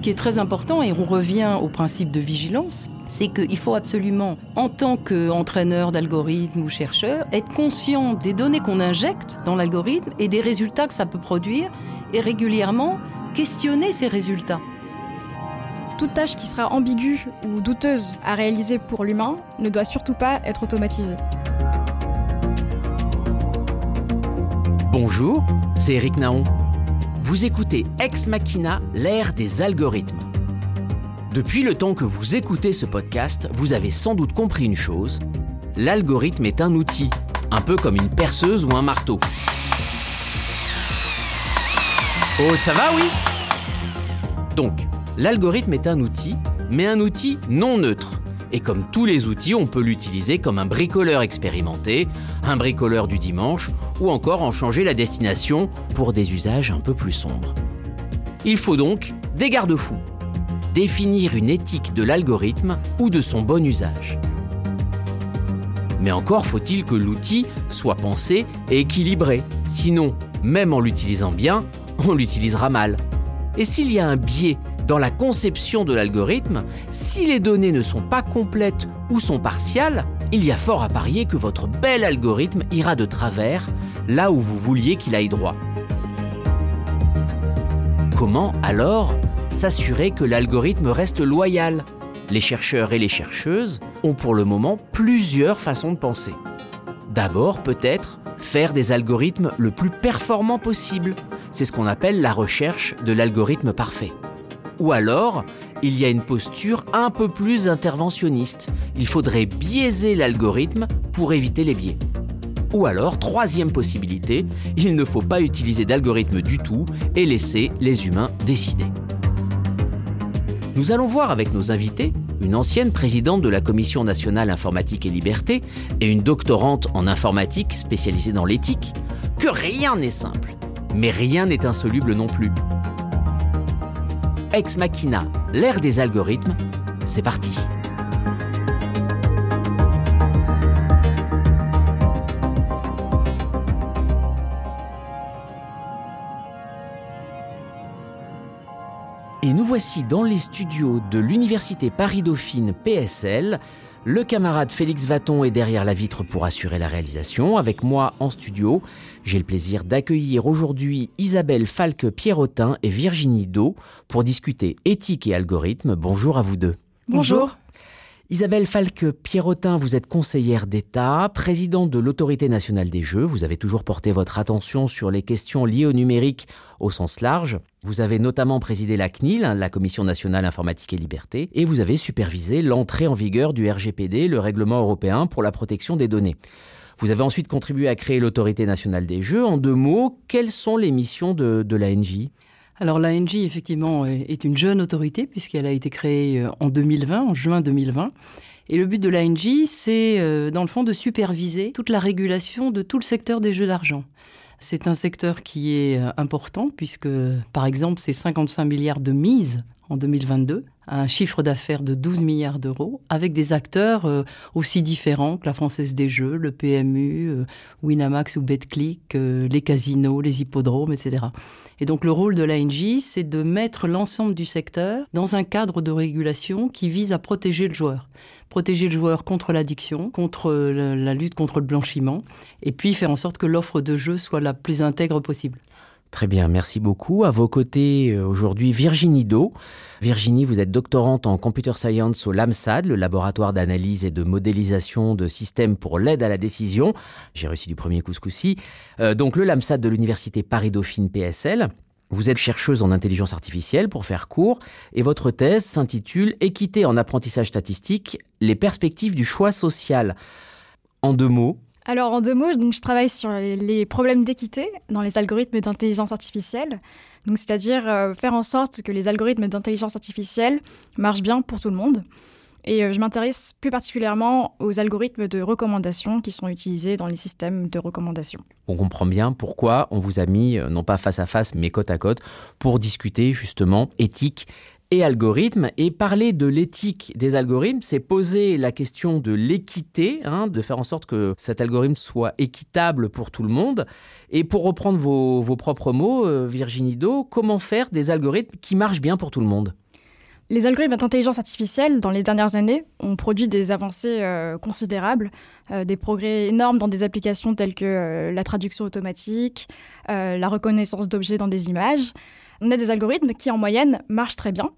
ce qui est très important, et on revient au principe de vigilance, c'est qu'il faut absolument, en tant qu'entraîneur d'algorithme ou chercheur, être conscient des données qu'on injecte dans l'algorithme et des résultats que ça peut produire, et régulièrement questionner ces résultats. Toute tâche qui sera ambiguë ou douteuse à réaliser pour l'humain ne doit surtout pas être automatisée. Bonjour, c'est Eric Naon. Vous écoutez Ex Machina, l'ère des algorithmes. Depuis le temps que vous écoutez ce podcast, vous avez sans doute compris une chose. L'algorithme est un outil, un peu comme une perceuse ou un marteau. Oh, ça va, oui? Donc, l'algorithme est un outil, mais un outil non neutre. Et comme tous les outils, on peut l'utiliser comme un bricoleur expérimenté, un bricoleur du dimanche, ou encore en changer la destination pour des usages un peu plus sombres. Il faut donc des garde-fous. Définir une éthique de l'algorithme ou de son bon usage. Mais encore faut-il que l'outil soit pensé et équilibré. Sinon, même en l'utilisant bien, on l'utilisera mal. Et s'il y a un biais dans la conception de l'algorithme, si les données ne sont pas complètes ou sont partiales, il y a fort à parier que votre bel algorithme ira de travers là où vous vouliez qu'il aille droit. Comment alors s'assurer que l'algorithme reste loyal? Les chercheurs et les chercheuses ont pour le moment plusieurs façons de penser. D'abord peut-être faire des algorithmes le plus performants possible. C'est ce qu'on appelle la recherche de l'algorithme parfait. Ou alors, il y a une posture un peu plus interventionniste. Il faudrait biaiser l'algorithme pour éviter les biais. Ou alors, troisième possibilité, il ne faut pas utiliser d'algorithme du tout et laisser les humains décider. Nous allons voir avec nos invités une ancienne présidente de la Commission nationale informatique et liberté et une doctorante en informatique spécialisée dans l'éthique, que rien n'est simple, mais rien n'est insoluble non plus. Ex Machina, l'ère des algorithmes, c'est parti. Et nous voici dans les studios de l'Université Paris-Dauphine PSL. Le camarade Félix Vaton est derrière la vitre pour assurer la réalisation. Avec moi en studio, j'ai le plaisir d'accueillir aujourd'hui Isabelle Falque-Pierrotin et Virginie Do pour discuter éthique et algorithme. Bonjour à vous deux. Bonjour. Isabelle Falque-Pierrotin, vous êtes conseillère d'État, présidente de l'Autorité nationale des jeux. Vous avez toujours porté votre attention sur les questions liées au numérique au sens large. Vous avez notamment présidé la CNIL, hein, la Commission nationale informatique et liberté, et vous avez supervisé l'entrée en vigueur du RGPD, le règlement européen pour la protection des données. Vous avez ensuite contribué à créer l'Autorité nationale des jeux. En deux mots, quelles sont les missions de, de l'ANJ alors l'ANJ, effectivement, est une jeune autorité puisqu'elle a été créée euh, en 2020, en juin 2020. Et le but de l'ANJ, c'est euh, dans le fond de superviser toute la régulation de tout le secteur des jeux d'argent. C'est un secteur qui est euh, important puisque, par exemple, c'est 55 milliards de mises en 2022, un chiffre d'affaires de 12 milliards d'euros, avec des acteurs euh, aussi différents que la Française des Jeux, le PMU, euh, Winamax ou BetClick, euh, les casinos, les hippodromes, etc. Et donc le rôle de l'ANJ, c'est de mettre l'ensemble du secteur dans un cadre de régulation qui vise à protéger le joueur. Protéger le joueur contre l'addiction, contre la lutte contre le blanchiment, et puis faire en sorte que l'offre de jeu soit la plus intègre possible. Très bien, merci beaucoup. À vos côtés euh, aujourd'hui Virginie Do. Virginie, vous êtes doctorante en computer science au LAMSAD, le laboratoire d'analyse et de modélisation de systèmes pour l'aide à la décision. J'ai réussi du premier ce euh, donc le LAMSAD de l'université Paris-Dauphine PSL. Vous êtes chercheuse en intelligence artificielle pour faire court et votre thèse s'intitule Équité en apprentissage statistique, les perspectives du choix social. En deux mots, alors en deux mots, donc, je travaille sur les problèmes d'équité dans les algorithmes d'intelligence artificielle. Donc c'est-à-dire euh, faire en sorte que les algorithmes d'intelligence artificielle marchent bien pour tout le monde. Et euh, je m'intéresse plus particulièrement aux algorithmes de recommandation qui sont utilisés dans les systèmes de recommandation. On comprend bien pourquoi on vous a mis, euh, non pas face à face, mais côte à côte, pour discuter justement éthique et algorithmes. Et parler de l'éthique des algorithmes, c'est poser la question de l'équité, hein, de faire en sorte que cet algorithme soit équitable pour tout le monde. Et pour reprendre vos, propres mots, euh, Virginie Do, comment faire des algorithmes qui marchent bien pour tout le monde? Les algorithmes d'intelligence artificielle, dans les dernières années, ont produit des avancées euh, considérables, euh, des progrès énormes dans des applications telles que la traduction automatique, la reconnaissance d'objets dans des images. On a des algorithmes qui, en moyenne, marchent très bien.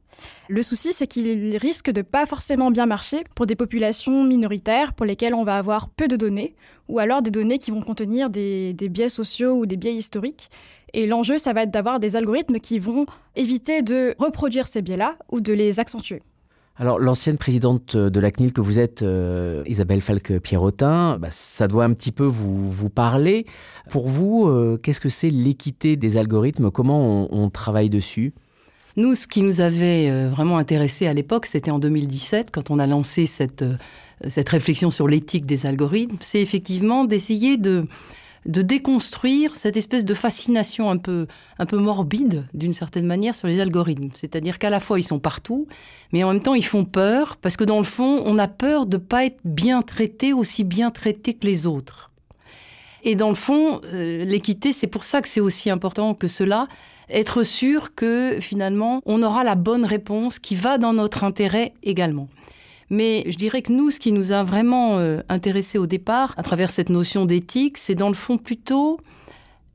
Le souci, c'est qu'ils risquent de pas forcément bien marcher pour des populations minoritaires pour lesquelles on va avoir peu de données, ou alors des données qui vont contenir des, des biais sociaux ou des biais historiques. Et l'enjeu, ça va être d'avoir des algorithmes qui vont éviter de reproduire ces biais-là ou de les accentuer. Alors, l'ancienne présidente de la CNIL que vous êtes, euh, Isabelle Falque-Pierrotin, bah, ça doit un petit peu vous, vous parler. Pour vous, euh, qu'est-ce que c'est l'équité des algorithmes? Comment on, on, travaille dessus? Nous, ce qui nous avait euh, vraiment intéressé à l'époque, c'était en 2017, quand on a lancé cette, cette réflexion sur l'éthique des algorithmes, c'est effectivement d'essayer de de déconstruire cette espèce de fascination un peu, un peu morbide, d'une certaine manière, sur les algorithmes. C'est-à-dire qu'à la fois, ils sont partout, mais en même temps, ils font peur, parce que dans le fond, on a peur de ne pas être bien traité, aussi bien traité que les autres. Et dans le fond, euh, l'équité, c'est pour ça que c'est aussi important que cela, être sûr que finalement, on aura la bonne réponse qui va dans notre intérêt également. Mais je dirais que nous, ce qui nous a vraiment euh, intéressé au départ, à travers cette notion d'éthique, c'est dans le fond plutôt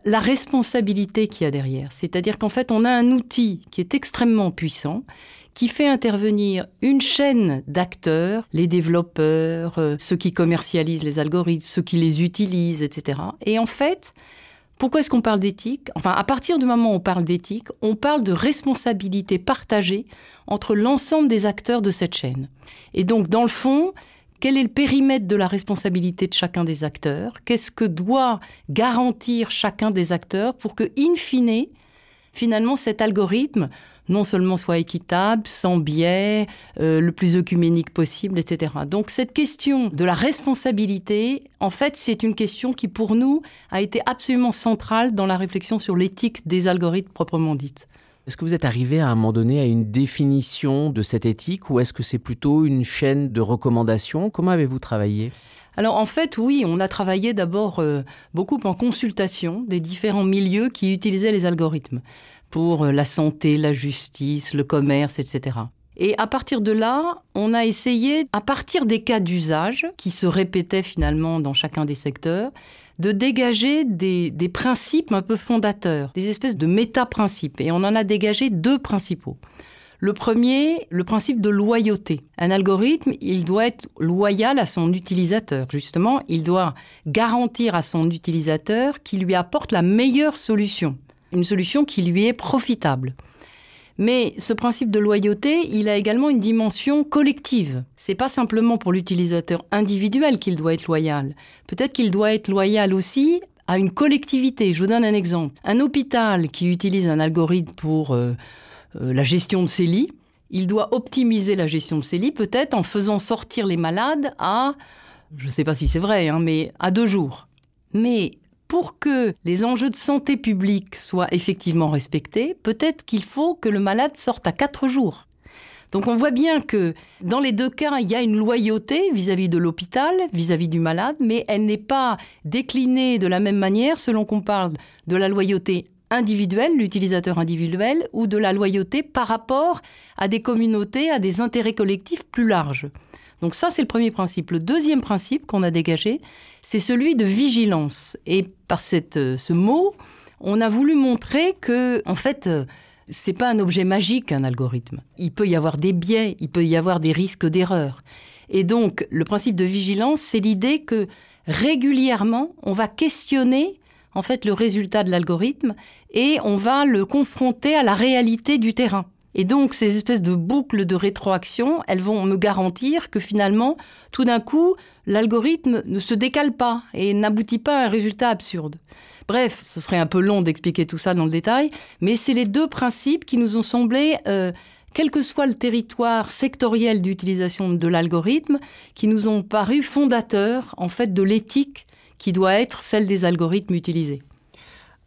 la responsabilité qu'il y a derrière. C'est-à-dire qu'en fait, on a un outil qui est extrêmement puissant, qui fait intervenir une chaîne d'acteurs, les développeurs, euh, ceux qui commercialisent les algorithmes, ceux qui les utilisent, etc. Et en fait, pourquoi est-ce qu'on parle d'éthique? Enfin, à partir du moment où on parle d'éthique, on parle de responsabilité partagée entre l'ensemble des acteurs de cette chaîne. Et donc, dans le fond, quel est le périmètre de la responsabilité de chacun des acteurs? Qu'est-ce que doit garantir chacun des acteurs pour que, in fine, finalement, cet algorithme non seulement soit équitable, sans biais, euh, le plus œcuménique possible, etc. Donc cette question de la responsabilité, en fait, c'est une question qui, pour nous, a été absolument centrale dans la réflexion sur l'éthique des algorithmes proprement dite. Est-ce que vous êtes arrivé à un moment donné à une définition de cette éthique ou est-ce que c'est plutôt une chaîne de recommandations? Comment avez-vous travaillé? Alors en fait, oui, on a travaillé d'abord euh, beaucoup en consultation des différents milieux qui utilisaient les algorithmes pour euh, la santé, la justice, le commerce, etc. Et à partir de là, on a essayé, à partir des cas d'usage qui se répétaient finalement dans chacun des secteurs, de dégager des, des principes un peu fondateurs, des espèces de méta-principes. Et on en a dégagé deux principaux. Le premier, le principe de loyauté. Un algorithme, il doit être loyal à son utilisateur. Justement, il doit garantir à son utilisateur qu'il lui apporte la meilleure solution une solution qui lui est profitable. Mais ce principe de loyauté, il a également une dimension collective. C'est pas simplement pour l'utilisateur individuel qu'il doit être loyal. Peut-être qu'il doit être loyal aussi à une collectivité. Je vous donne un exemple. Un hôpital qui utilise un algorithme pour euh, euh, la gestion de ses lits, il doit optimiser la gestion de ses lits peut-être en faisant sortir les malades à, je ne sais pas si c'est vrai, hein, mais à deux jours. Mais pour que les enjeux de santé publique soient effectivement respectés, peut-être qu'il faut que le malade sorte à quatre jours. Donc on voit bien que dans les deux cas, il y a une loyauté vis-à-vis de l'hôpital, vis-à-vis du malade, mais elle n'est pas déclinée de la même manière selon qu'on parle de la loyauté individuelle, l'utilisateur individuel, ou de la loyauté par rapport à des communautés, à des intérêts collectifs plus larges. Donc ça, c'est le premier principe. Le deuxième principe qu'on a dégagé, c'est celui de vigilance. Et par cette, euh, ce mot, on a voulu montrer que, en fait, euh, c'est pas un objet magique, un algorithme. Il peut y avoir des biais, il peut y avoir des risques d'erreur. Et donc, le principe de vigilance, c'est l'idée que régulièrement, on va questionner en fait le résultat de l'algorithme et on va le confronter à la réalité du terrain. Et donc, ces espèces de boucles de rétroaction, elles vont me garantir que finalement, tout d'un coup, l'algorithme ne se décale pas et n'aboutit pas à un résultat absurde. Bref, ce serait un peu long d'expliquer tout ça dans le détail, mais c'est les deux principes qui nous ont semblé, euh, quel que soit le territoire sectoriel d'utilisation de l'algorithme, qui nous ont paru fondateurs, en fait, de l'éthique qui doit être celle des algorithmes utilisés.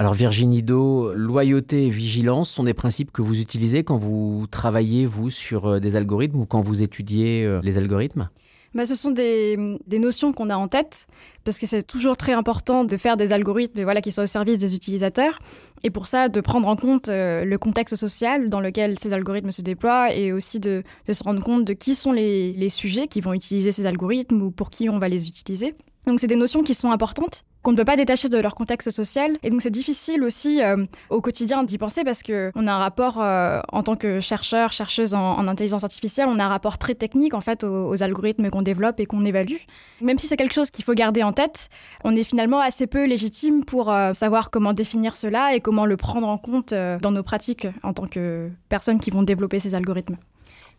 Alors Virginie Do, loyauté et vigilance sont des principes que vous utilisez quand vous travaillez, vous, sur euh, des algorithmes ou quand vous étudiez euh, les algorithmes? Bah, Ce sont des, notions qu'on a en tête, parce que c'est toujours très important de faire des algorithmes voilà, qui soient au service des utilisateurs. Et pour ça, de prendre en compte euh, le contexte social dans lequel ces algorithmes se déploient et aussi de, se rendre compte de qui sont les, les sujets qui vont utiliser ces algorithmes ou pour qui on va les utiliser. Donc c'est des notions qui sont importantes qu'on ne peut pas détacher de leur contexte social. Et donc c'est difficile aussi euh, au quotidien d'y penser parce qu'on a un rapport, euh, en tant que chercheur, chercheuse en, intelligence artificielle, on a un rapport très technique en fait aux, algorithmes qu'on développe et qu'on évalue. Même si c'est quelque chose qu'il faut garder en tête, on est finalement assez peu légitime pour euh, savoir comment définir cela et comment le prendre en compte dans nos pratiques en tant que personnes qui vont développer ces algorithmes.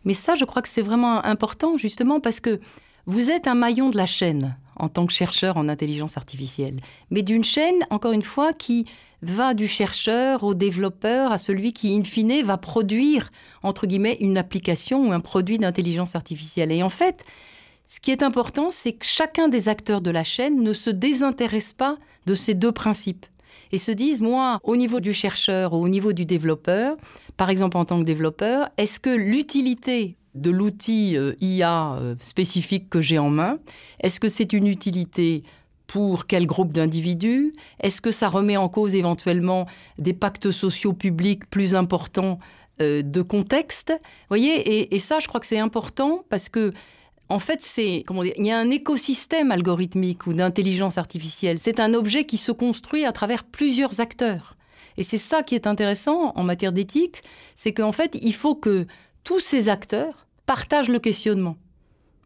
Mais ça, je crois que c'est vraiment important justement parce que vous êtes un maillon de la chaîne en tant que chercheur en intelligence artificielle, mais d'une chaîne, encore une fois, qui va du chercheur au développeur, à celui qui, in fine, va produire, entre guillemets, une application ou un produit d'intelligence artificielle. Et en fait, ce qui est important, c'est que chacun des acteurs de la chaîne ne se désintéresse pas de ces deux principes et se disent, moi, au niveau du chercheur ou au niveau du développeur, par exemple en tant que développeur, est-ce que l'utilité de l'outil euh, IA euh, spécifique que j'ai en main Est-ce que c'est une utilité pour quel groupe d'individus? Est-ce que ça remet en cause éventuellement des pactes sociaux publics plus importants euh, de contexte? Voyez et, ça, je crois que c'est important parce que en fait, c'est comment dire, il y a un écosystème algorithmique ou d'intelligence artificielle. C'est un objet qui se construit à travers plusieurs acteurs. Et c'est ça qui est intéressant en matière d'éthique, c'est qu'en fait, il faut que tous ces acteurs partagent le questionnement.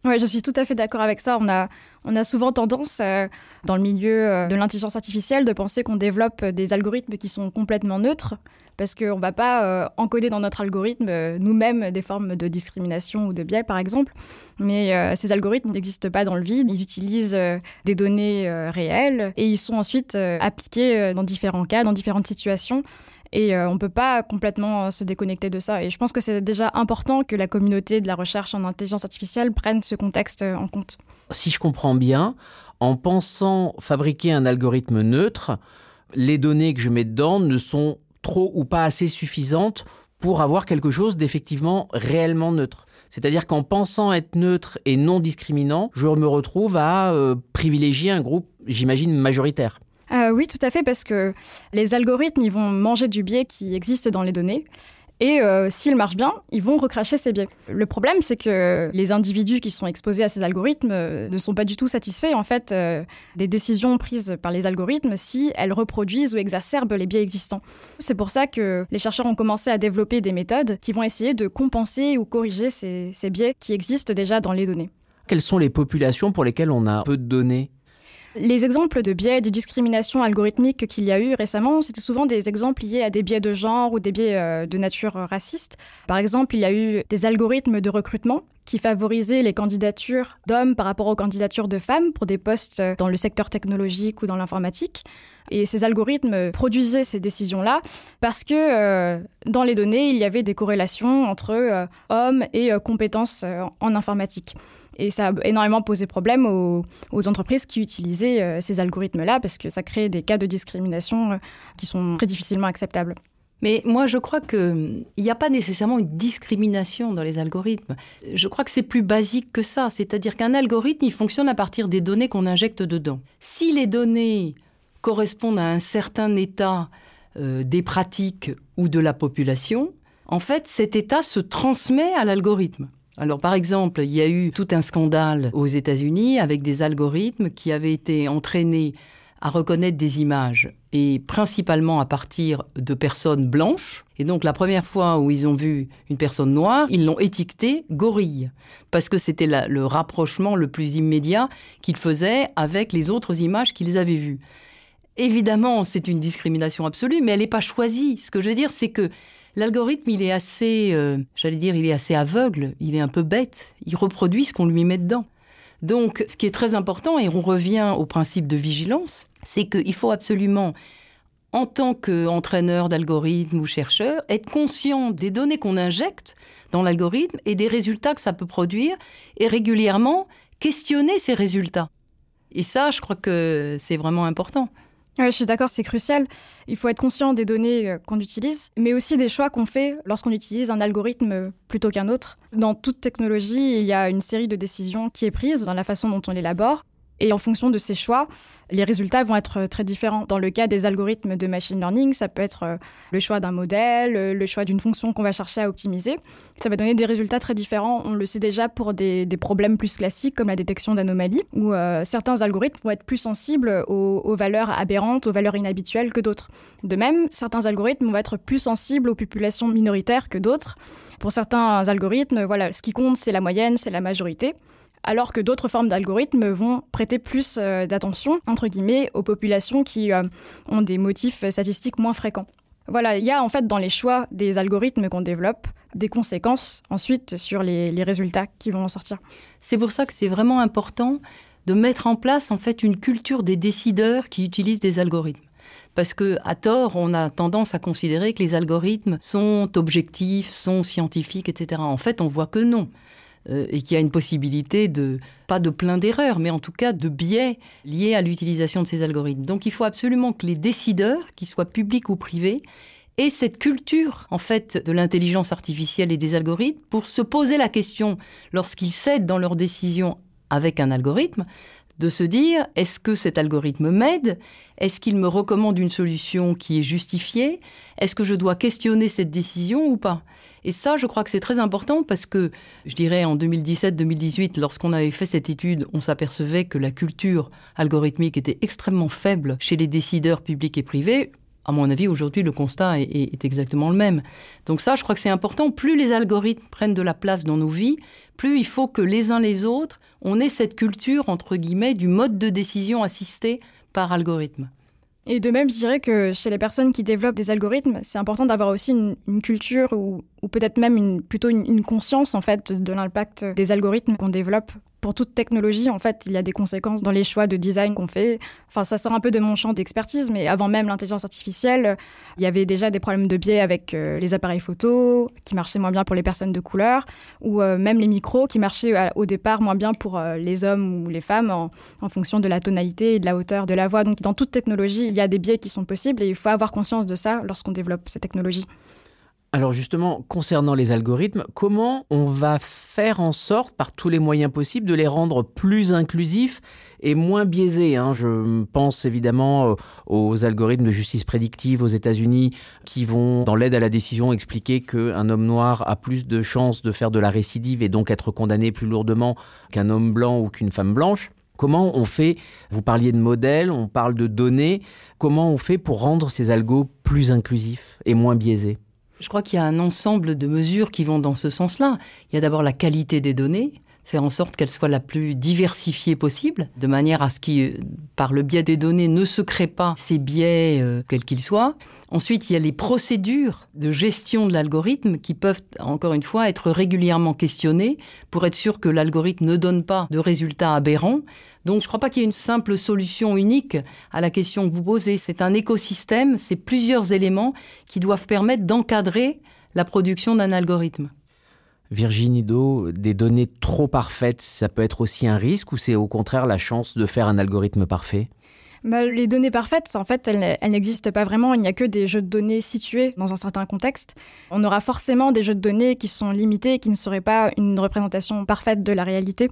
Oui, je suis tout à fait d'accord avec ça. On a, on a souvent tendance, euh, dans le milieu euh, de l'intelligence artificielle, de penser qu'on développe des algorithmes qui sont complètement neutres, parce qu'on ne va pas euh, encoder dans notre algorithme nous-mêmes des formes de discrimination ou de biais, par exemple. Mais ces algorithmes n'existent pas dans le vide. Ils utilisent des données réelles et ils sont ensuite appliqués dans différents cas, dans différentes situations. Et euh, on ne peut pas complètement euh, se déconnecter de ça. Et je pense que c'est déjà important que la communauté de la recherche en intelligence artificielle prenne ce contexte euh, en compte. Si je comprends bien, en pensant fabriquer un algorithme neutre, les données que je mets dedans ne sont trop ou pas assez suffisantes pour avoir quelque chose d'effectivement réellement neutre. C'est-à-dire qu'en pensant être neutre et non discriminant, je me retrouve à privilégier un groupe, j'imagine, majoritaire. Euh, oui, tout à fait, parce que les algorithmes, ils vont manger du biais qui existe dans les données. Et euh, s'ils marchent bien, ils vont recracher ces biais. Le problème, c'est que les individus qui sont exposés à ces algorithmes euh, ne sont pas du tout satisfaits, en fait, des décisions prises par les algorithmes si elles reproduisent ou exacerbent les biais existants. C'est pour ça que les chercheurs ont commencé à développer des méthodes qui vont essayer de compenser ou corriger ces biais qui existent déjà dans les données. Quelles sont les populations pour lesquelles on a peu de données? Les exemples de biais de discrimination algorithmique qu'il y a eu récemment, c'était souvent des exemples liés à des biais de genre ou des biais euh, de nature raciste. Par exemple, il y a eu des algorithmes de recrutement qui favorisaient les candidatures d'hommes par rapport aux candidatures de femmes pour des postes dans le secteur technologique ou dans l'informatique. Et ces algorithmes produisaient ces décisions-là parce que euh, dans les données, il y avait des corrélations entre euh, hommes et compétences en informatique. Et ça a énormément posé problème aux, entreprises qui utilisaient euh, ces algorithmes-là parce que ça crée des cas de discrimination euh, qui sont très difficilement acceptables. Mais moi, je crois qu'il n'y a pas nécessairement une discrimination dans les algorithmes. Je crois que c'est plus basique que ça. C'est-à-dire qu'un algorithme, il fonctionne à partir des données qu'on injecte dedans. Si les données correspondent à un certain état euh, des pratiques ou de la population, en fait, cet état se transmet à l'algorithme. Alors par exemple, il y a eu tout un scandale aux États-Unis avec des algorithmes qui avaient été entraînés à reconnaître des images et principalement à partir de personnes blanches. Et donc la première fois où ils ont vu une personne noire, ils l'ont étiquetée gorille parce que c'était le rapprochement le plus immédiat qu'ils faisaient avec les autres images qu'ils avaient vues. Évidemment, c'est une discrimination absolue, mais elle n'est pas choisie. Ce que je veux dire, c'est que L'algorithme, il est assez, euh, j'allais dire, il est assez aveugle, il est un peu bête, il reproduit ce qu'on lui met dedans. Donc, ce qui est très important, et on revient au principe de vigilance, c'est qu'il faut absolument, en tant qu'entraîneur d'algorithme ou chercheur, être conscient des données qu'on injecte dans l'algorithme et des résultats que ça peut produire, et régulièrement questionner ces résultats. Et ça, je crois que c'est vraiment important. Oui, je suis d'accord, c'est crucial. Il faut être conscient des données euh, qu'on utilise, mais aussi des choix qu'on fait lorsqu'on utilise un algorithme plutôt qu'un autre. Dans toute technologie, il y a une série de décisions qui est prise dans la façon dont on l'élabore. Et en fonction de ces choix, les résultats vont être euh, très différents. Dans le cas des algorithmes de machine learning, ça peut être euh, le choix d'un modèle, euh, le choix d'une fonction qu'on va chercher à optimiser. Ça va donner des résultats très différents. On le sait déjà pour des, problèmes plus classiques comme la détection d'anomalies, où certains algorithmes vont être plus sensibles aux, aux, valeurs aberrantes, aux valeurs inhabituelles que d'autres. De même, certains algorithmes vont être plus sensibles aux populations minoritaires que d'autres. Pour certains algorithmes, voilà, ce qui compte, c'est la moyenne, c'est la majorité alors que d'autres formes d'algorithmes vont prêter plus euh, d'attention, entre guillemets, aux populations qui euh, ont des motifs statistiques moins fréquents. Voilà, il y a en fait dans les choix des algorithmes qu'on développe des conséquences ensuite sur les, les résultats qui vont en sortir. C'est pour ça que c'est vraiment important de mettre en place en fait une culture des décideurs qui utilisent des algorithmes. Parce que à tort, on a tendance à considérer que les algorithmes sont objectifs, sont scientifiques, etc. En fait, on voit que non. Euh, et qu'il y a une possibilité de, pas de plein d'erreurs, mais en tout cas de biais liés à l'utilisation de ces algorithmes. Donc il faut absolument que les décideurs, qu'ils soient publics ou privés, aient cette culture en fait de l'intelligence artificielle et des algorithmes pour se poser la question lorsqu'ils cèdent dans leurs décisions avec un algorithme de se dire est-ce que cet algorithme m'aide? Est-ce qu'il me recommande une solution qui est justifiée? Est-ce que je dois questionner cette décision ou pas? Et ça, je crois que c'est très important parce que, je dirais, en 2017-2018, lorsqu'on avait fait cette étude, on s'apercevait que la culture algorithmique était extrêmement faible chez les décideurs publics et privés. À mon avis, aujourd'hui, le constat est, exactement le même. Donc ça, je crois que c'est important. Plus les algorithmes prennent de la place dans nos vies, plus il faut que les uns les autres, on ait cette culture, entre guillemets, du mode de décision assisté par algorithme. Et de même, je dirais que chez les personnes qui développent des algorithmes, c'est important d'avoir aussi une, culture ou, peut-être même une, plutôt une, une, conscience en fait de l'impact des algorithmes qu'on développe pour toute technologie, en fait, il y a des conséquences dans les choix de design qu'on fait. Enfin, ça sort un peu de mon champ d'expertise, mais avant même l'intelligence artificielle, il y avait déjà des problèmes de biais avec euh, les appareils photo qui marchaient moins bien pour les personnes de couleur, ou euh, même les micros qui marchaient euh, au départ moins bien pour les hommes ou les femmes en, en, fonction de la tonalité et de la hauteur de la voix. Donc, dans toute technologie, il y a des biais qui sont possibles et il faut avoir conscience de ça lorsqu'on développe ces technologies. Alors justement, concernant les algorithmes, comment on va faire en sorte, par tous les moyens possibles, de les rendre plus inclusifs et moins biaisés hein? Je pense évidemment euh, aux algorithmes de justice prédictive aux États-Unis qui vont, dans l'aide à la décision, expliquer qu'un homme noir a plus de chances de faire de la récidive et donc être condamné plus lourdement qu'un homme blanc ou qu'une femme blanche. Comment on fait, vous parliez de modèles, on parle de données, comment on fait pour rendre ces algos plus inclusifs et moins biaisés? Je crois qu'il y a un ensemble de mesures qui vont dans ce sens-là. Il y a d'abord la qualité des données, faire en sorte qu'elle soit la plus diversifiée possible, de manière à ce qu'il, par le biais des données, ne se crée pas ces biais, euh, quels qu'ils soient. Ensuite, il y a les procédures de gestion de l'algorithme qui peuvent, encore une fois, être régulièrement questionnées pour être sûr que l'algorithme ne donne pas de résultats aberrants. Donc, je ne crois pas qu'il y ait une simple solution unique à la question que vous posez. C'est un écosystème, c'est plusieurs éléments qui doivent permettre d'encadrer la production d'un algorithme. Virginie Do, des données trop parfaites, ça peut être aussi un risque ou c'est au contraire la chance de faire un algorithme parfait? Bah, les données parfaites, en fait, elles, elles n'existent pas vraiment. Il n'y a que des jeux de données situés dans un certain contexte. On aura forcément des jeux de données qui sont limités et qui ne seraient pas une représentation parfaite de la réalité.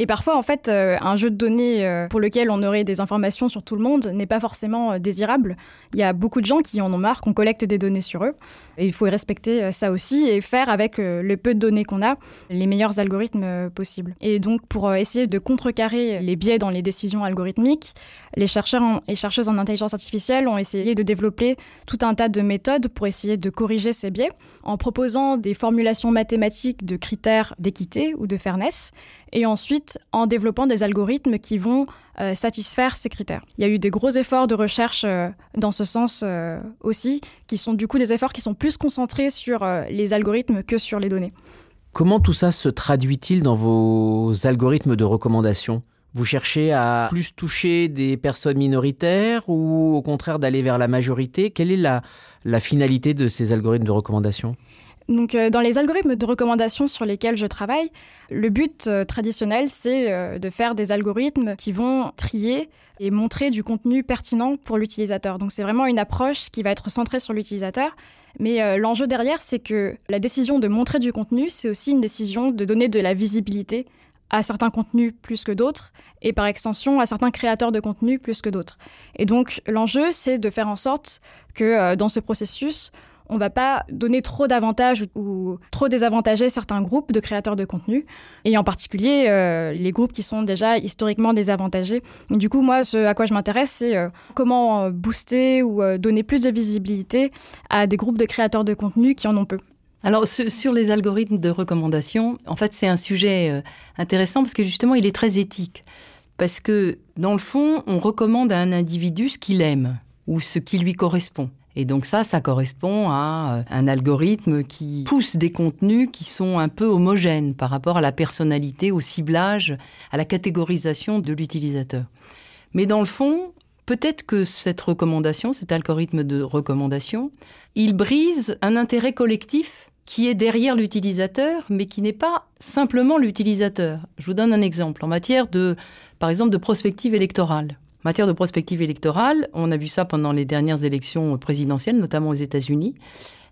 Et parfois, en fait, euh, un jeu de données euh, pour lequel on aurait des informations sur tout le monde n'est pas forcément euh, désirable. Il y a beaucoup de gens qui en ont marre qu'on collecte des données sur eux. Il faut respecter ça aussi et faire avec le peu de données qu'on a les meilleurs algorithmes possibles. Et donc, pour essayer de contrecarrer les biais dans les décisions algorithmiques, les chercheurs et chercheuses en intelligence artificielle ont essayé de développer tout un tas de méthodes pour essayer de corriger ces biais en proposant des formulations mathématiques de critères d'équité ou de fairness et ensuite en développant des algorithmes qui vont euh, satisfaire ces critères. Il y a eu des gros efforts de recherche euh, dans ce sens euh, aussi, qui sont du coup des efforts qui sont plus concentrés sur les algorithmes que sur les données. Comment tout ça se traduit-il dans vos algorithmes de recommandation? Vous cherchez à plus toucher des personnes minoritaires ou au contraire d'aller vers la majorité? Quelle est la, la finalité de ces algorithmes de recommandation? Donc, euh, dans les algorithmes de recommandation sur lesquels je travaille, le but euh, traditionnel, c'est euh, de faire des algorithmes qui vont trier et montrer du contenu pertinent pour l'utilisateur. Donc, c'est vraiment une approche qui va être centrée sur l'utilisateur. Mais l'enjeu derrière, c'est que la décision de montrer du contenu, c'est aussi une décision de donner de la visibilité à certains contenus plus que d'autres, et par extension à certains créateurs de contenu plus que d'autres. Et donc l'enjeu, c'est de faire en sorte que dans ce processus, on ne va pas donner trop d'avantages ou, trop désavantager certains groupes de créateurs de contenu, et en particulier euh, les groupes qui sont déjà historiquement désavantagés. du coup, moi, ce à quoi je m'intéresse, c'est euh, comment euh, booster ou donner plus de visibilité à des groupes de créateurs de contenu qui en ont peu. Alors sur les algorithmes de recommandation, en fait c'est un sujet intéressant parce que justement il est très éthique. Parce que dans le fond, on recommande à un individu ce qu'il aime ou ce qui lui correspond. Et donc ça, ça correspond à euh, un algorithme qui pousse des contenus qui sont un peu homogènes par rapport à la personnalité, au ciblage, à la catégorisation de l'utilisateur. Mais dans le fond, peut-être que cette recommandation, cet algorithme de recommandation, il brise un intérêt collectif qui est derrière l'utilisateur, mais qui n'est pas simplement l'utilisateur. Je vous donne un exemple. En matière de, par exemple, de prospective électorale matière de prospective électorale, on a vu ça pendant les dernières élections présidentielles, notamment aux États-Unis.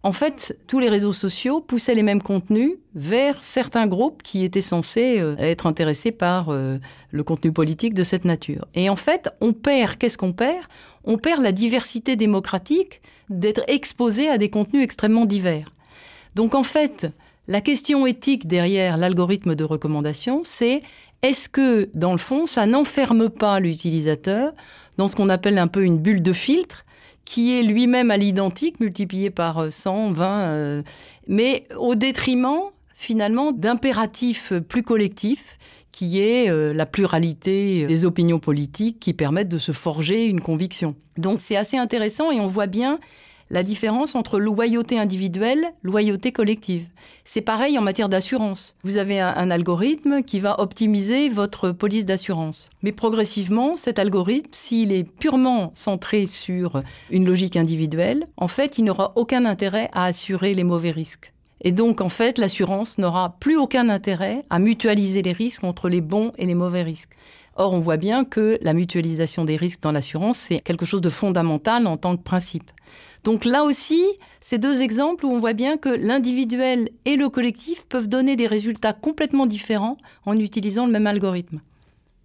En fait, tous les réseaux sociaux poussaient les mêmes contenus vers certains groupes qui étaient censés euh, être intéressés par euh, le contenu politique de cette nature. Et en fait, on perd, qu'est-ce qu'on perd? On perd la diversité démocratique d'être exposé à des contenus extrêmement divers. Donc en fait, la question éthique derrière l'algorithme de recommandation, c'est est-ce que, dans le fond, ça n'enferme pas l'utilisateur dans ce qu'on appelle un peu une bulle de filtre qui est lui-même à l'identique, multiplié par 100, euh, 20, euh, mais au détriment, finalement, d'impératifs plus collectifs qui est euh, la pluralité des opinions politiques qui permettent de se forger une conviction. Donc c'est assez intéressant et on voit bien la différence entre loyauté individuelle, loyauté collective. C'est pareil en matière d'assurance. Vous avez un, algorithme qui va optimiser votre police d'assurance. Mais progressivement, cet algorithme, s'il est purement centré sur une logique individuelle, en fait, il n'aura aucun intérêt à assurer les mauvais risques. Et donc, en fait, l'assurance n'aura plus aucun intérêt à mutualiser les risques entre les bons et les mauvais risques. Or, on voit bien que la mutualisation des risques dans l'assurance, c'est quelque chose de fondamental en tant que principe. Donc là aussi, c'est deux exemples où on voit bien que l'individuel et le collectif peuvent donner des résultats complètement différents en utilisant le même algorithme.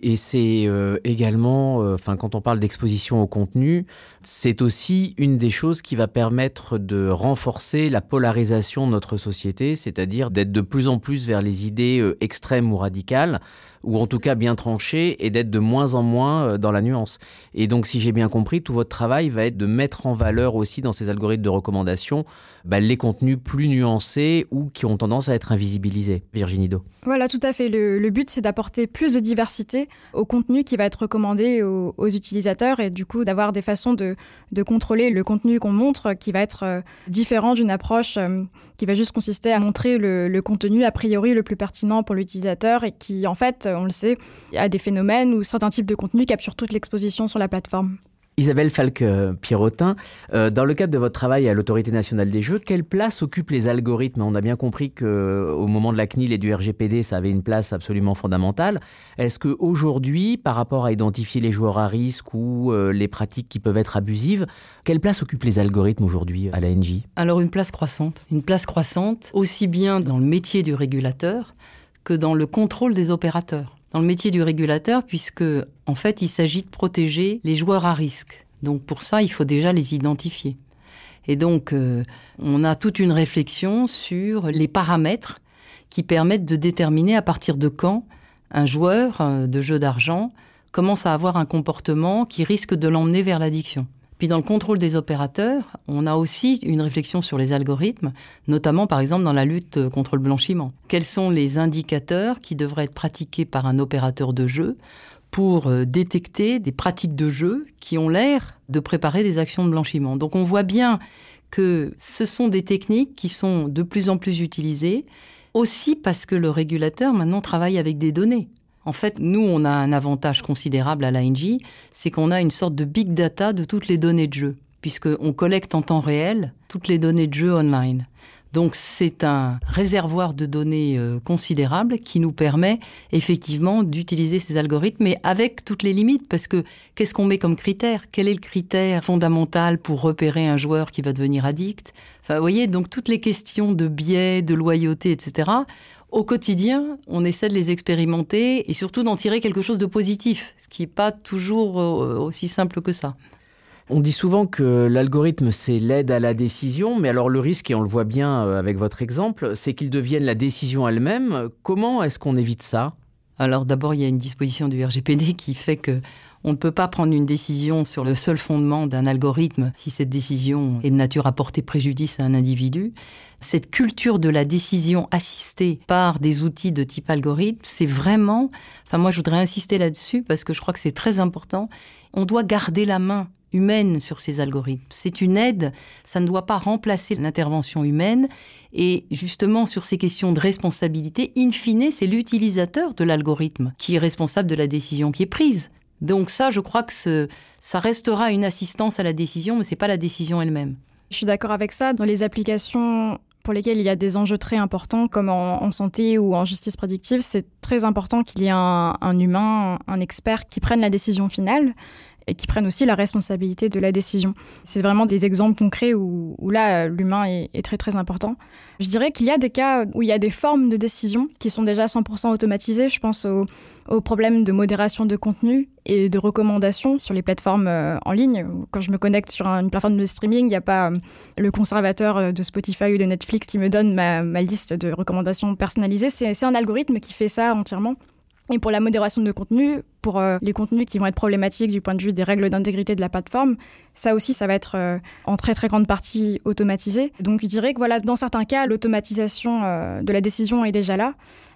Et c'est euh, également, euh, quand on parle d'exposition au contenu, c'est aussi une des choses qui va permettre de renforcer la polarisation de notre société, c'est-à-dire d'être de plus en plus vers les idées euh, extrêmes ou radicales, ou en tout cas bien tranché, et d'être de moins en moins euh, dans la nuance. Et donc, si j'ai bien compris, tout votre travail va être de mettre en valeur aussi dans ces algorithmes de recommandation bah, les contenus plus nuancés ou qui ont tendance à être invisibilisés. Virginie Do. Voilà, tout à fait. Le, but, c'est d'apporter plus de diversité au contenu qui va être recommandé aux, utilisateurs et du coup d'avoir des façons de, contrôler le contenu qu'on montre qui va être euh, différent d'une approche euh, qui va juste consister à montrer le, le contenu a priori le plus pertinent pour l'utilisateur et qui en fait on le sait, il y a des phénomènes où certains types de contenus capturent toute l'exposition sur la plateforme. Isabelle Falque-Pierrotin, euh, dans le cadre de votre travail à l'Autorité nationale des jeux, quelle place occupent les algorithmes? On a bien compris qu'au moment de la CNIL et du RGPD, ça avait une place absolument fondamentale. Est-ce qu'aujourd'hui, par rapport à identifier les joueurs à risque ou euh, les pratiques qui peuvent être abusives, quelle place occupent les algorithmes aujourd'hui à l'ANJ Alors une place croissante. Une place croissante, aussi bien dans le métier du régulateur que dans le contrôle des opérateurs. Dans le métier du régulateur, puisque en fait, il s'agit de protéger les joueurs à risque. Donc pour ça, il faut déjà les identifier. Et donc, euh, on a toute une réflexion sur les paramètres qui permettent de déterminer à partir de quand un joueur euh, de jeu d'argent commence à avoir un comportement qui risque de l'emmener vers l'addiction. Puis dans le contrôle des opérateurs, on a aussi une réflexion sur les algorithmes, notamment par exemple dans la lutte contre le blanchiment. Quels sont les indicateurs qui devraient être pratiqués par un opérateur de jeu pour euh, détecter des pratiques de jeu qui ont l'air de préparer des actions de blanchiment? Donc on voit bien que ce sont des techniques qui sont de plus en plus utilisées, aussi parce que le régulateur maintenant travaille avec des données. En fait, nous, on a un avantage considérable à l'ING, c'est qu'on a une sorte de big data de toutes les données de jeu, puisqu'on collecte en temps réel toutes les données de jeu online. Donc c'est un réservoir de données euh, considérable qui nous permet effectivement d'utiliser ces algorithmes, mais avec toutes les limites, parce que qu'est-ce qu'on met comme critère? Quel est le critère fondamental pour repérer un joueur qui va devenir addict? Enfin, vous voyez, donc toutes les questions de biais, de loyauté, etc. Au quotidien, on essaie de les expérimenter et surtout d'en tirer quelque chose de positif, ce qui n'est pas toujours euh, aussi simple que ça. On dit souvent que l'algorithme, c'est l'aide à la décision, mais alors le risque, et on le voit bien euh, avec votre exemple, c'est qu'il devienne la décision elle-même. Comment est-ce qu'on évite ça? Alors d'abord, il y a une disposition du RGPD qui fait que on ne peut pas prendre une décision sur le seul fondement d'un algorithme si cette décision est de nature à porter préjudice à un individu. Cette culture de la décision assistée par des outils de type algorithme, c'est vraiment, enfin moi je voudrais insister là-dessus parce que je crois que c'est très important. On doit garder la main humaine sur ces algorithmes. C'est une aide, ça ne doit pas remplacer l'intervention humaine. Et justement, sur ces questions de responsabilité, in fine, c'est l'utilisateur de l'algorithme qui est responsable de la décision qui est prise. Donc ça, je crois que ça restera une assistance à la décision, mais ce n'est pas la décision elle-même. Je suis d'accord avec ça. Dans les applications pour lesquelles il y a des enjeux très importants, comme en, santé ou en justice prédictive, c'est très important qu'il y ait un, un humain, un expert qui prenne la décision finale et qui prennent aussi la responsabilité de la décision. C'est vraiment des exemples concrets où, là, l'humain est, très très important. Je dirais qu'il y a des cas où il y a des formes de décision qui sont déjà 100% automatisées. Je pense aux, problèmes de modération de contenu et de recommandations sur les plateformes euh, en ligne. Quand je me connecte sur une plateforme de streaming, il n'y a pas euh, le conservateur euh, de Spotify ou de Netflix qui me donne ma, ma liste de recommandations personnalisées. C'est un algorithme qui fait ça entièrement. Et pour la modération de contenu, pour euh, les contenus qui vont être problématiques du point de vue des règles d'intégrité de la plateforme, ça aussi, ça va être euh, en très très grande partie automatisé. Donc je dirais que voilà, dans certains cas, l'automatisation euh, de la décision est déjà là.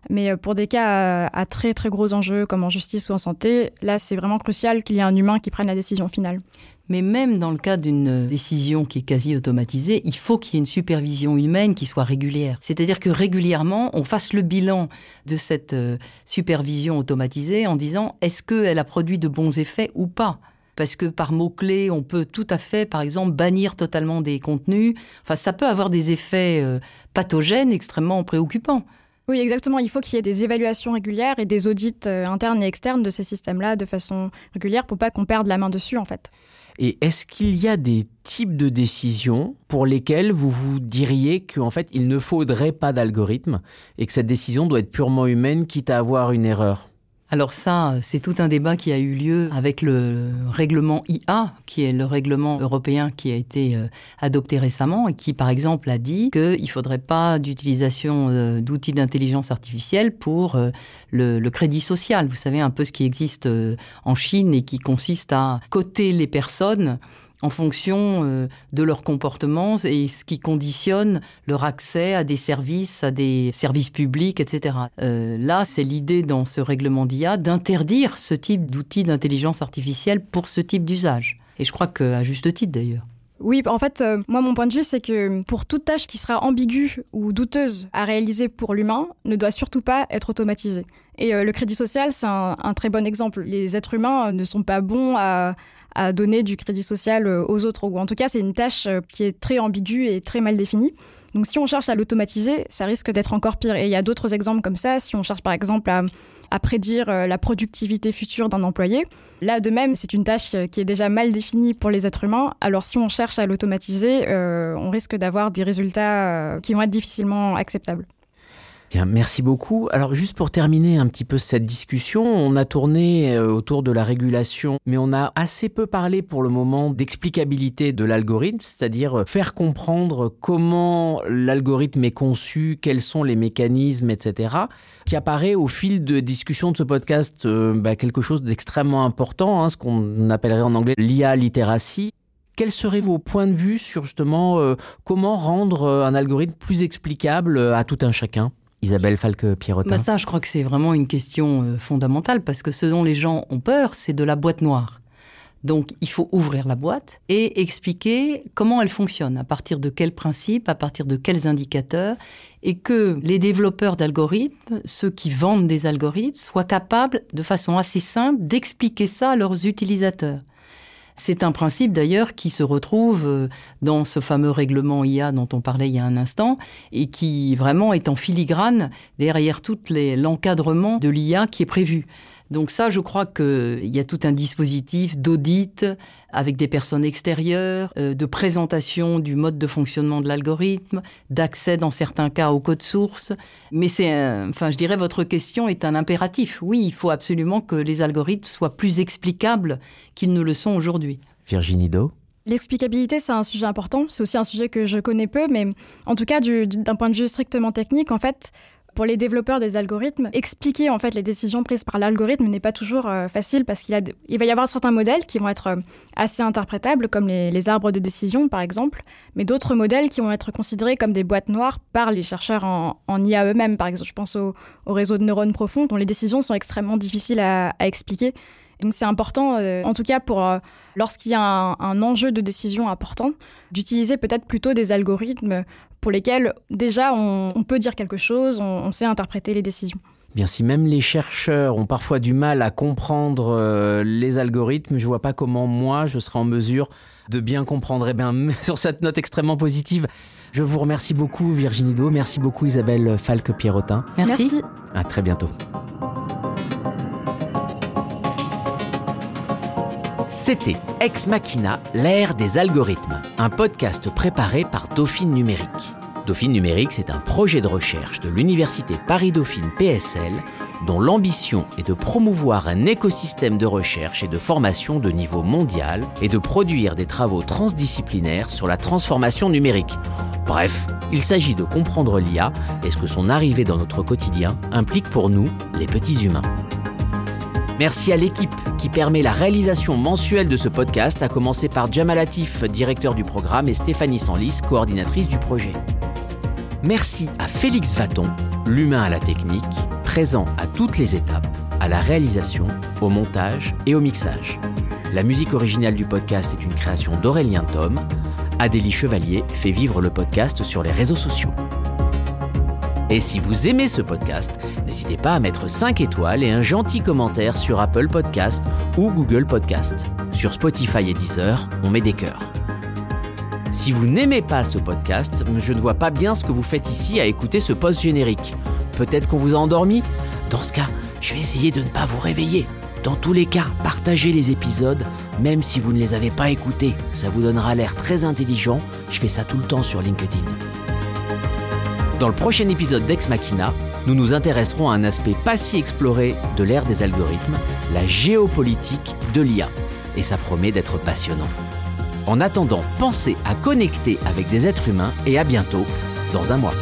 Mais pour des cas à très très gros enjeux, comme en justice ou en santé, là, c'est vraiment crucial qu'il y ait un humain qui prenne la décision finale. Mais même dans le cas d'une décision qui est quasi automatisée, il faut qu'il y ait une supervision humaine qui soit régulière. C'est-à-dire que régulièrement, on fasse le bilan de cette euh, supervision automatisée en disant est-ce qu'elle a produit de bons effets ou pas? Parce que par mots-clés, on peut tout à fait, par exemple, bannir totalement des contenus. Enfin, ça peut avoir des effets euh, pathogènes extrêmement préoccupants. Oui, exactement. Il faut qu'il y ait des évaluations régulières et des audits euh, internes et externes de ces systèmes-là de façon régulière pour pas qu'on perde la main dessus, en fait. Et est-ce qu'il y a des types de décisions pour lesquelles vous vous diriez qu'en fait, il ne faudrait pas d'algorithme et que cette décision doit être purement humaine, quitte à avoir une erreur? Alors ça, c'est tout un débat qui a eu lieu avec le règlement IA, qui est le règlement européen qui a été euh, adopté récemment et qui, par exemple, a dit qu'il ne faudrait pas d'utilisation euh, d'outils d'intelligence artificielle pour euh, le, crédit social. Vous savez un peu ce qui existe en Chine et qui consiste à coter les personnes en fonction euh, de leur comportement et ce qui conditionne leur accès à des services, à des services publics, etc. Euh, là, c'est l'idée dans ce règlement d'IA d'interdire ce type d'outils d'intelligence artificielle pour ce type d'usage. Et je crois qu'à juste titre d'ailleurs. Oui, en fait, euh, moi, mon point de vue, c'est que pour toute tâche qui sera ambiguë ou douteuse à réaliser pour l'humain, ne doit surtout pas être automatisée. Et le crédit social, c'est un, très bon exemple. Les êtres humains ne sont pas bons à, à donner du crédit social euh, aux autres. Ou en tout cas, c'est une tâche euh, qui est très ambiguë et très mal définie. Donc si on cherche à l'automatiser, ça risque d'être encore pire. Et il y a d'autres exemples comme ça. Si on cherche par exemple à, prédire euh, la productivité future d'un employé, là de même, c'est une tâche qui est déjà mal définie pour les êtres humains. Alors si on cherche à l'automatiser, on risque d'avoir des résultats qui vont être difficilement acceptables merci beaucoup. Alors juste pour terminer un petit peu cette discussion, on a tourné euh, autour de la régulation, mais on a assez peu parlé pour le moment d'explicabilité de l'algorithme, c'est-à-dire euh, faire comprendre comment l'algorithme est conçu, quels sont les mécanismes, etc., qui apparaît au fil de discussion de ce podcast euh, bah, quelque chose d'extrêmement important, hein, ce qu'on appellerait en anglais l'IA littératie. Quels seraient vos points de vue sur justement comment rendre un algorithme plus explicable à tout un chacun? Isabelle Falque-Pierrotin bah Ça, je crois que c'est vraiment une question euh, fondamentale parce que ce dont les gens ont peur, c'est de la boîte noire. Donc, il faut ouvrir la boîte et expliquer comment elle fonctionne, à partir de quels principes, à partir de quels indicateurs, et que les développeurs d'algorithmes, ceux qui vendent des algorithmes, soient capables, de façon assez simple, d'expliquer ça à leurs utilisateurs. C'est un principe d'ailleurs qui se retrouve euh, dans ce fameux règlement IA dont on parlait il y a un instant et qui vraiment est en filigrane derrière tout l'encadrement de l'IA qui est prévu. Donc ça, je crois qu'il y a tout un dispositif d'audit avec des personnes extérieures, euh, de présentation du mode de fonctionnement de l'algorithme, d'accès dans certains cas au code source. Mais c'est, enfin, je dirais, votre question est un impératif. Oui, il faut absolument que les algorithmes soient plus explicables qu'ils ne le sont aujourd'hui. Virginie Do L'explicabilité, c'est un sujet important. C'est aussi un sujet que je connais peu, mais en tout cas, d'un point de vue strictement technique, en fait, pour les développeurs des algorithmes, expliquer en fait les décisions prises par l'algorithme n'est pas toujours euh, facile parce qu'il il va y avoir certains modèles qui vont être euh, assez interprétables, comme les, arbres de décision par exemple, mais d'autres modèles qui vont être considérés comme des boîtes noires par les chercheurs en, IA eux-mêmes. Par exemple, je pense au, réseau de neurones profonds dont les décisions sont extrêmement difficiles à, expliquer. Donc c'est important, euh, en tout cas pour lorsqu'il y a un, enjeu de décision important, d'utiliser peut-être plutôt des algorithmes pour lesquels déjà on, peut dire quelque chose, on, sait interpréter les décisions. Bien, si même les chercheurs ont parfois du mal à comprendre euh, les algorithmes, je vois pas comment moi je serai en mesure de bien comprendre. Et eh bien, sur cette note extrêmement positive, je vous remercie beaucoup Virginie Do, merci beaucoup Isabelle Falque-Pierrotin. Merci. merci. À très bientôt. C'était Ex Machina, l'ère des algorithmes, un podcast préparé par Dauphine Numérique. Dauphine Numérique, c'est un projet de recherche de l'Université Paris-Dauphine PSL dont l'ambition est de promouvoir un écosystème de recherche et de formation de niveau mondial et de produire des travaux transdisciplinaires sur la transformation numérique. Bref, il s'agit de comprendre l'IA et ce que son arrivée dans notre quotidien implique pour nous, les petits humains. Merci à l'équipe qui permet la réalisation mensuelle de ce podcast, à commencer par Jamal Latif, directeur du programme, et Stéphanie Sanlis, coordinatrice du projet. Merci à Félix Vaton, l'humain à la technique, présent à toutes les étapes, à la réalisation, au montage et au mixage. La musique originale du podcast est une création d'Aurélien Tom. Adélie Chevalier fait vivre le podcast sur les réseaux sociaux. Et si vous aimez ce podcast, n'hésitez pas à mettre 5 étoiles et un gentil commentaire sur Apple Podcast ou Google Podcast. Sur Spotify et Deezer, on met des cœurs. Si vous n'aimez pas ce podcast, je ne vois pas bien ce que vous faites ici à écouter ce post générique. Peut-être qu'on vous a endormi Dans ce cas, je vais essayer de ne pas vous réveiller. Dans tous les cas, partagez les épisodes, même si vous ne les avez pas écoutés. Ça vous donnera l'air très intelligent. Je fais ça tout le temps sur LinkedIn. Dans le prochain épisode d'Ex Machina, nous nous intéresserons à un aspect pas si exploré de l'ère des algorithmes, la géopolitique de l'IA. Et ça promet d'être passionnant. En attendant, pensez à connecter avec des êtres humains et à bientôt dans un mois.